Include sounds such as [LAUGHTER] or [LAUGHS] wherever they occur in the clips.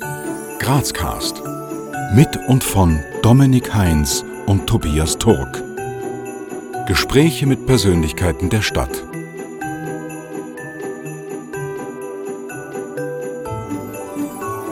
Grazcast. Mit und von Dominik Heinz und Tobias Turk. Gespräche mit Persönlichkeiten der Stadt.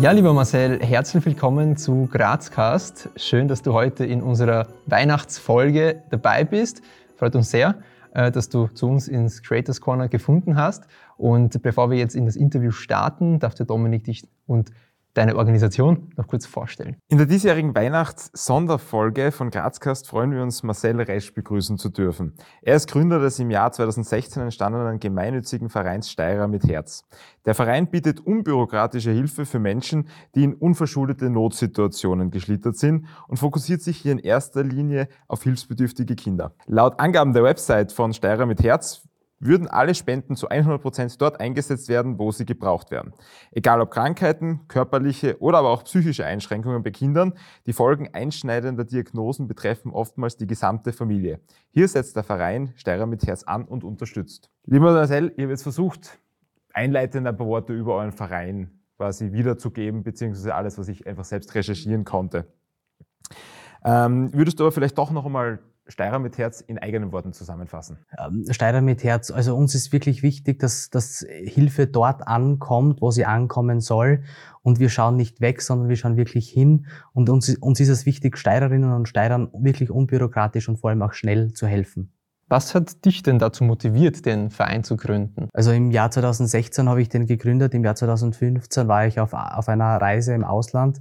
Ja, lieber Marcel, herzlich willkommen zu Grazcast. Schön, dass du heute in unserer Weihnachtsfolge dabei bist. Freut uns sehr, äh, dass du zu uns ins Creators Corner gefunden hast. Und bevor wir jetzt in das Interview starten, darf der Dominik dich und deine Organisation noch kurz vorstellen. In der diesjährigen Weihnachts-Sonderfolge von Grazcast freuen wir uns, Marcel Resch begrüßen zu dürfen. Er ist Gründer des im Jahr 2016 entstandenen gemeinnützigen Vereins Steirer mit Herz. Der Verein bietet unbürokratische Hilfe für Menschen, die in unverschuldete Notsituationen geschlittert sind und fokussiert sich hier in erster Linie auf hilfsbedürftige Kinder. Laut Angaben der Website von Steirer mit Herz würden alle Spenden zu 100 Prozent dort eingesetzt werden, wo sie gebraucht werden. Egal ob Krankheiten, körperliche oder aber auch psychische Einschränkungen bei Kindern, die Folgen einschneidender Diagnosen betreffen oftmals die gesamte Familie. Hier setzt der Verein Steirer mit Herz an und unterstützt. Lieber Marcel, ich habe jetzt versucht, einleitend ein paar Worte über euren Verein quasi wiederzugeben, beziehungsweise alles, was ich einfach selbst recherchieren konnte. Ähm, würdest du aber vielleicht doch noch einmal Steirer mit Herz in eigenen Worten zusammenfassen? Ähm, Steirer mit Herz. Also uns ist wirklich wichtig, dass, dass Hilfe dort ankommt, wo sie ankommen soll. Und wir schauen nicht weg, sondern wir schauen wirklich hin. Und uns, uns ist es wichtig, Steirerinnen und Steirern wirklich unbürokratisch und vor allem auch schnell zu helfen. Was hat dich denn dazu motiviert, den Verein zu gründen? Also im Jahr 2016 habe ich den gegründet. Im Jahr 2015 war ich auf, auf einer Reise im Ausland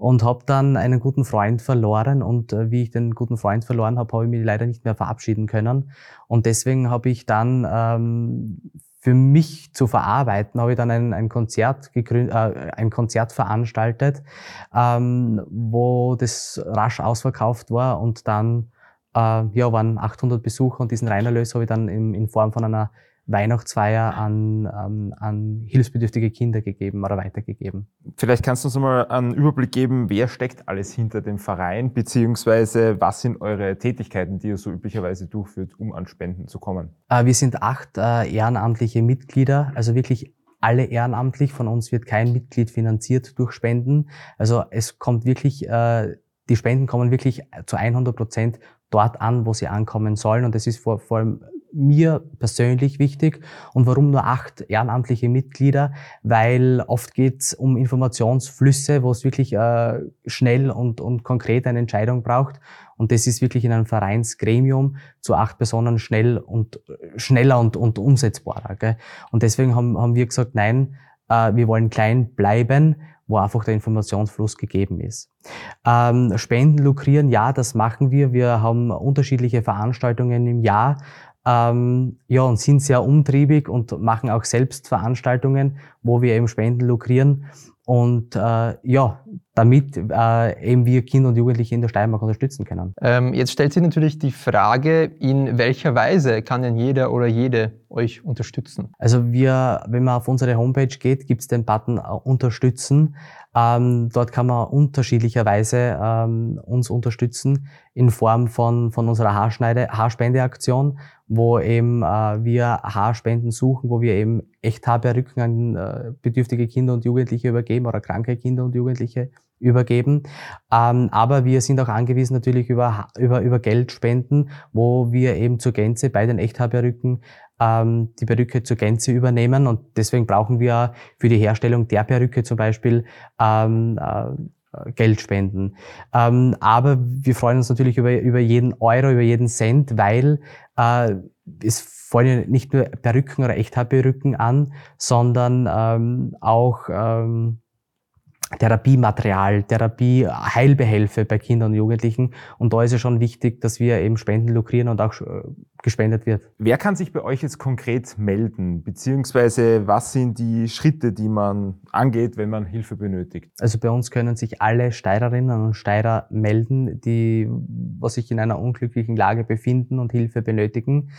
und habe dann einen guten Freund verloren und äh, wie ich den guten Freund verloren habe, habe ich mich leider nicht mehr verabschieden können. Und deswegen habe ich dann ähm, für mich zu verarbeiten, habe ich dann ein, ein Konzert gegründet, äh, ein Konzert veranstaltet, ähm, wo das rasch ausverkauft war und dann äh, ja waren 800 Besucher und diesen Reinerlös habe ich dann in, in Form von einer Weihnachtsfeier an, an, an hilfsbedürftige Kinder gegeben oder weitergegeben. Vielleicht kannst du uns mal einen Überblick geben, wer steckt alles hinter dem Verein, beziehungsweise was sind eure Tätigkeiten, die ihr so üblicherweise durchführt, um an Spenden zu kommen? Äh, wir sind acht äh, ehrenamtliche Mitglieder, also wirklich alle ehrenamtlich. Von uns wird kein Mitglied finanziert durch Spenden. Also es kommt wirklich, äh, die Spenden kommen wirklich zu 100 Prozent dort an, wo sie ankommen sollen. Und das ist vor, vor allem mir persönlich wichtig. Und warum nur acht ehrenamtliche Mitglieder? Weil oft geht es um Informationsflüsse, wo es wirklich äh, schnell und, und konkret eine Entscheidung braucht. Und das ist wirklich in einem Vereinsgremium zu acht Personen schnell und schneller und, und umsetzbarer. Gell? Und deswegen haben, haben wir gesagt, nein, äh, wir wollen klein bleiben wo einfach der Informationsfluss gegeben ist. Ähm, Spenden lukrieren, ja, das machen wir. Wir haben unterschiedliche Veranstaltungen im Jahr, ähm, ja, und sind sehr umtriebig und machen auch selbst Veranstaltungen, wo wir eben Spenden lukrieren. Und äh, ja, damit äh, eben wir Kinder und Jugendliche in der Steiermark unterstützen können. Ähm, jetzt stellt sich natürlich die Frage, in welcher Weise kann denn jeder oder jede euch unterstützen? Also wir, wenn man auf unsere Homepage geht, gibt es den Button äh, Unterstützen. Ähm, dort kann man unterschiedlicherweise ähm, uns unterstützen in Form von, von unserer Haarschneide, Haarspendeaktion, wo eben äh, wir Haarspenden suchen, wo wir eben Echthaarperücken an äh, bedürftige Kinder und Jugendliche übergeben oder kranke Kinder und Jugendliche übergeben. Ähm, aber wir sind auch angewiesen natürlich über, über, über Geldspenden, wo wir eben zur Gänze bei den Echthaarperücken ähm, die Perücke zur Gänze übernehmen. Und deswegen brauchen wir für die Herstellung der Perücke zum Beispiel ähm, äh, Geld spenden. Ähm, aber wir freuen uns natürlich über, über jeden Euro, über jeden Cent, weil äh, es fallen nicht nur Perücken oder Echthaarperücken an, sondern ähm, auch ähm, Therapiematerial, Therapie, Heilbehelfe bei Kindern und Jugendlichen. Und da ist es schon wichtig, dass wir eben Spenden lukrieren und auch äh, gespendet wird. Wer kann sich bei euch jetzt konkret melden? Beziehungsweise was sind die Schritte, die man angeht, wenn man Hilfe benötigt? Also bei uns können sich alle Steirerinnen und Steirer melden, die was sich in einer unglücklichen Lage befinden und Hilfe benötigen.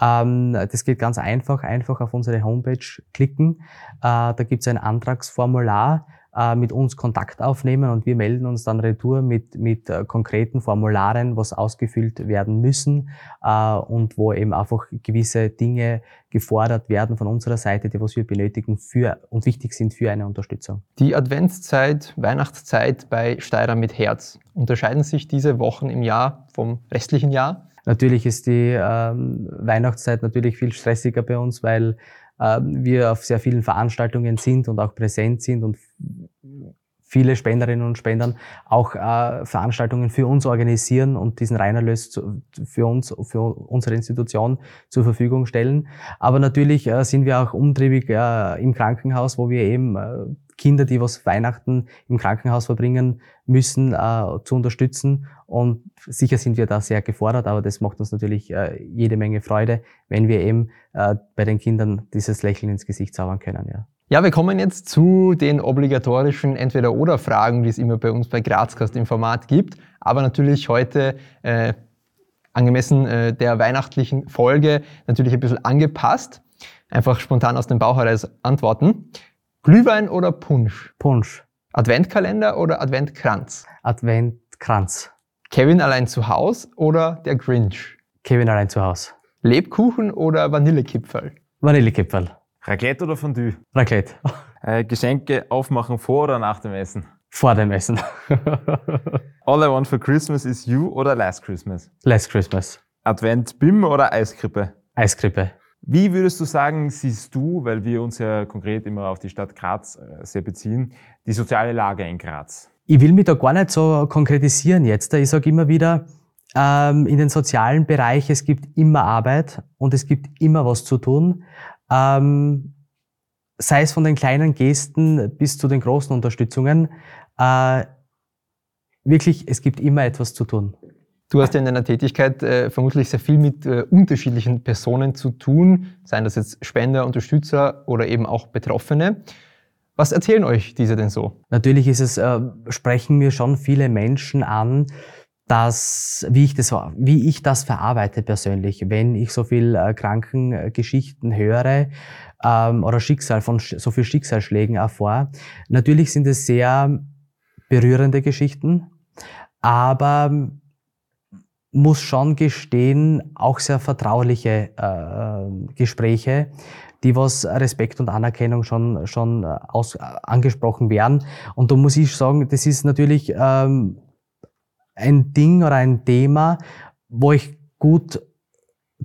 Ähm, das geht ganz einfach. Einfach auf unsere Homepage klicken. Äh, da gibt es ein Antragsformular äh, mit uns Kontakt aufnehmen und wir melden uns dann retour mit, mit äh, konkreten Formularen, was ausgefüllt werden müssen äh, und wo eben einfach gewisse Dinge gefordert werden von unserer Seite, die was wir benötigen für und wichtig sind für eine Unterstützung. Die Adventszeit, Weihnachtszeit bei Steirer mit Herz. Unterscheiden sich diese Wochen im Jahr vom restlichen Jahr? Natürlich ist die ähm, Weihnachtszeit natürlich viel stressiger bei uns, weil wir auf sehr vielen Veranstaltungen sind und auch präsent sind und viele Spenderinnen und Spendern auch äh, Veranstaltungen für uns organisieren und diesen Reinerlös für uns, für unsere Institution zur Verfügung stellen. Aber natürlich äh, sind wir auch umtriebig äh, im Krankenhaus, wo wir eben äh, Kinder, die was Weihnachten im Krankenhaus verbringen müssen, äh, zu unterstützen. Und sicher sind wir da sehr gefordert, aber das macht uns natürlich äh, jede Menge Freude, wenn wir eben äh, bei den Kindern dieses Lächeln ins Gesicht zaubern können. Ja. Ja, wir kommen jetzt zu den obligatorischen Entweder-Oder-Fragen, die es immer bei uns bei Grazcast im Format gibt. Aber natürlich heute äh, angemessen äh, der weihnachtlichen Folge natürlich ein bisschen angepasst. Einfach spontan aus dem Bauch heraus antworten. Glühwein oder Punsch? Punsch. Adventkalender oder Adventkranz? Adventkranz. Kevin allein zu Haus oder der Grinch? Kevin allein zu Haus. Lebkuchen oder Vanillekipferl? Vanillekipferl. Raclette oder Fondue? Raclette. Äh, Geschenke aufmachen vor oder nach dem Essen? Vor dem Essen. [LAUGHS] All I want for Christmas is you oder Last Christmas? Last Christmas. Advent BIM oder Eiskrippe? Eiskrippe. Wie würdest du sagen, siehst du, weil wir uns ja konkret immer auf die Stadt Graz äh, sehr beziehen, die soziale Lage in Graz? Ich will mich da gar nicht so konkretisieren jetzt. Ich sage immer wieder, ähm, in den sozialen Bereich, es gibt immer Arbeit und es gibt immer was zu tun. Ähm, sei es von den kleinen Gesten bis zu den großen Unterstützungen. Äh, wirklich, es gibt immer etwas zu tun. Du hast ja in deiner Tätigkeit äh, vermutlich sehr viel mit äh, unterschiedlichen Personen zu tun, seien das jetzt Spender, Unterstützer oder eben auch Betroffene. Was erzählen euch diese denn so? Natürlich ist es, äh, sprechen mir schon viele Menschen an, dass, wie ich das, wie ich das verarbeite persönlich, wenn ich so viel äh, Krankengeschichten höre ähm, oder Schicksal von so viel Schicksalsschlägen erfahre. Natürlich sind es sehr berührende Geschichten, aber muss schon gestehen, auch sehr vertrauliche äh, Gespräche, die was Respekt und Anerkennung schon schon aus, angesprochen werden. Und da muss ich sagen, das ist natürlich ähm, ein Ding oder ein Thema, wo ich gut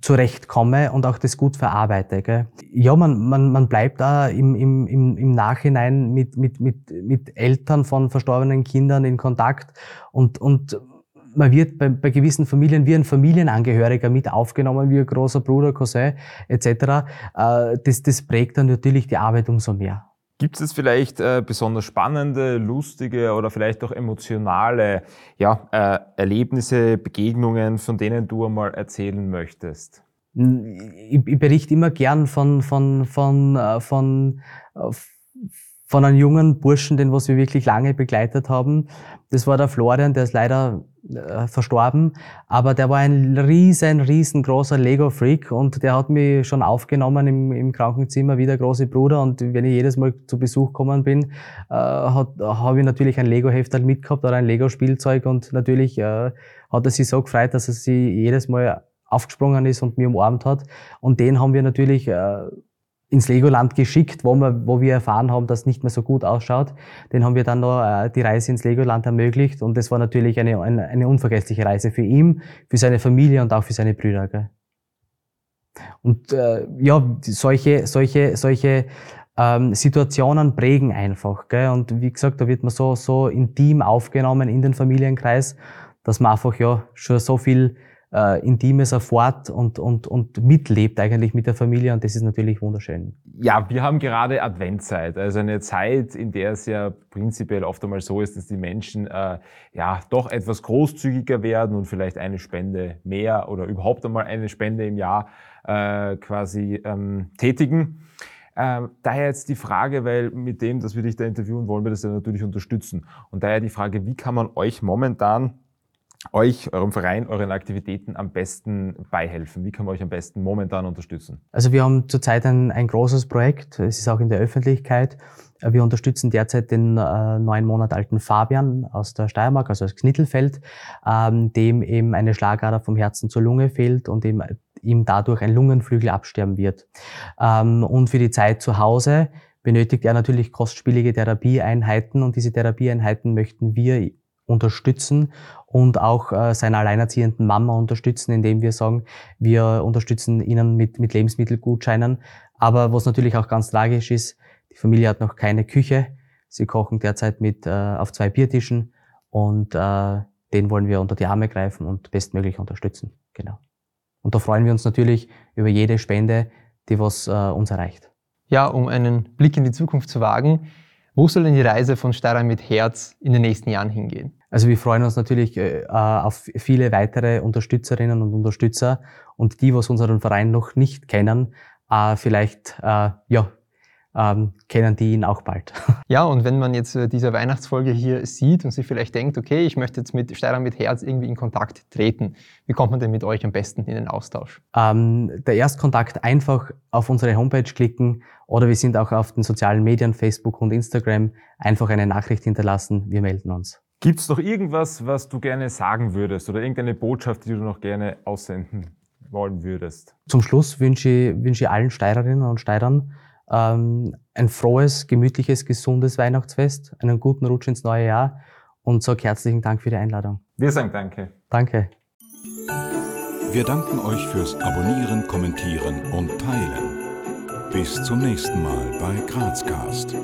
zurechtkomme und auch das gut verarbeite. Gell? Ja, man, man, man bleibt da im, im, im Nachhinein mit, mit, mit, mit Eltern von verstorbenen Kindern in Kontakt und, und man wird bei, bei gewissen Familien wie ein Familienangehöriger mit aufgenommen, wie ein großer Bruder, Cousin etc. Äh, das, das prägt dann natürlich die Arbeit umso mehr. Gibt es vielleicht äh, besonders spannende, lustige oder vielleicht auch emotionale ja, äh, Erlebnisse, Begegnungen, von denen du einmal erzählen möchtest? Ich, ich berichte immer gern von, von, von, äh, von, von, äh, von einem jungen Burschen, den was wir wirklich lange begleitet haben. Das war der Florian, der ist leider äh, verstorben, aber der war ein riesen, riesengroßer Lego-Freak und der hat mich schon aufgenommen im, im Krankenzimmer wie der große Bruder. Und wenn ich jedes Mal zu Besuch gekommen bin, äh, habe ich natürlich ein Lego-Heftal mitgehabt oder ein Lego-Spielzeug. Und natürlich äh, hat er sich so gefreut, dass er sich jedes Mal aufgesprungen ist und mich umarmt hat. Und den haben wir natürlich äh, ins Legoland geschickt, wo wir, wo wir erfahren haben, dass es nicht mehr so gut ausschaut. Den haben wir dann noch äh, die Reise ins Legoland ermöglicht und das war natürlich eine, eine, eine unvergessliche Reise für ihn, für seine Familie und auch für seine Brüder. Gell? Und äh, ja, solche, solche, solche ähm, Situationen prägen einfach. Gell? Und wie gesagt, da wird man so, so intim aufgenommen in den Familienkreis, dass man einfach ja schon so viel äh, Intimes erfahrt und, und, und mitlebt eigentlich mit der Familie und das ist natürlich wunderschön. Ja, wir haben gerade Adventzeit, also eine Zeit, in der es ja prinzipiell oft einmal so ist, dass die Menschen äh, ja doch etwas großzügiger werden und vielleicht eine Spende mehr oder überhaupt einmal eine Spende im Jahr äh, quasi ähm, tätigen. Ähm, daher jetzt die Frage, weil mit dem, dass wir dich da interviewen, wollen wir das ja natürlich unterstützen. Und daher die Frage, wie kann man euch momentan euch, eurem Verein, euren Aktivitäten am besten beihelfen? Wie kann man euch am besten momentan unterstützen? Also wir haben zurzeit ein, ein großes Projekt, es ist auch in der Öffentlichkeit, Wir unterstützen derzeit den äh, neun Monat alten Fabian aus der Steiermark, also aus Knittelfeld, ähm, dem eben eine Schlagader vom Herzen zur Lunge fehlt und ihm, ihm dadurch ein Lungenflügel absterben wird. Ähm, und für die Zeit zu Hause benötigt er natürlich kostspielige Therapieeinheiten und diese Therapieeinheiten möchten wir unterstützen und auch äh, seiner alleinerziehenden Mama unterstützen, indem wir sagen, wir unterstützen ihnen mit, mit Lebensmittelgutscheinen. Aber was natürlich auch ganz tragisch ist, die Familie hat noch keine Küche. Sie kochen derzeit mit äh, auf zwei Biertischen und äh, den wollen wir unter die Arme greifen und bestmöglich unterstützen. Genau. Und da freuen wir uns natürlich über jede Spende, die was äh, uns erreicht. Ja, um einen Blick in die Zukunft zu wagen, wo soll denn die Reise von Steirer mit Herz in den nächsten Jahren hingehen? Also wir freuen uns natürlich äh, auf viele weitere Unterstützerinnen und Unterstützer und die, was unseren Verein noch nicht kennen, äh, vielleicht äh, ja, ähm, kennen die ihn auch bald. [LAUGHS] Ja, und wenn man jetzt äh, diese Weihnachtsfolge hier sieht und sich vielleicht denkt, okay, ich möchte jetzt mit Steirer mit Herz irgendwie in Kontakt treten, wie kommt man denn mit euch am besten in den Austausch? Ähm, der Erstkontakt einfach auf unsere Homepage klicken oder wir sind auch auf den sozialen Medien, Facebook und Instagram, einfach eine Nachricht hinterlassen, wir melden uns. Gibt es noch irgendwas, was du gerne sagen würdest oder irgendeine Botschaft, die du noch gerne aussenden wollen würdest? Zum Schluss wünsche ich, wünsche ich allen Steirerinnen und Steirern ähm, ein frohes, gemütliches, gesundes Weihnachtsfest, einen guten Rutsch ins neue Jahr und sage herzlichen Dank für die Einladung. Wir sagen Danke. Danke. Wir danken euch fürs Abonnieren, Kommentieren und Teilen. Bis zum nächsten Mal bei Grazcast.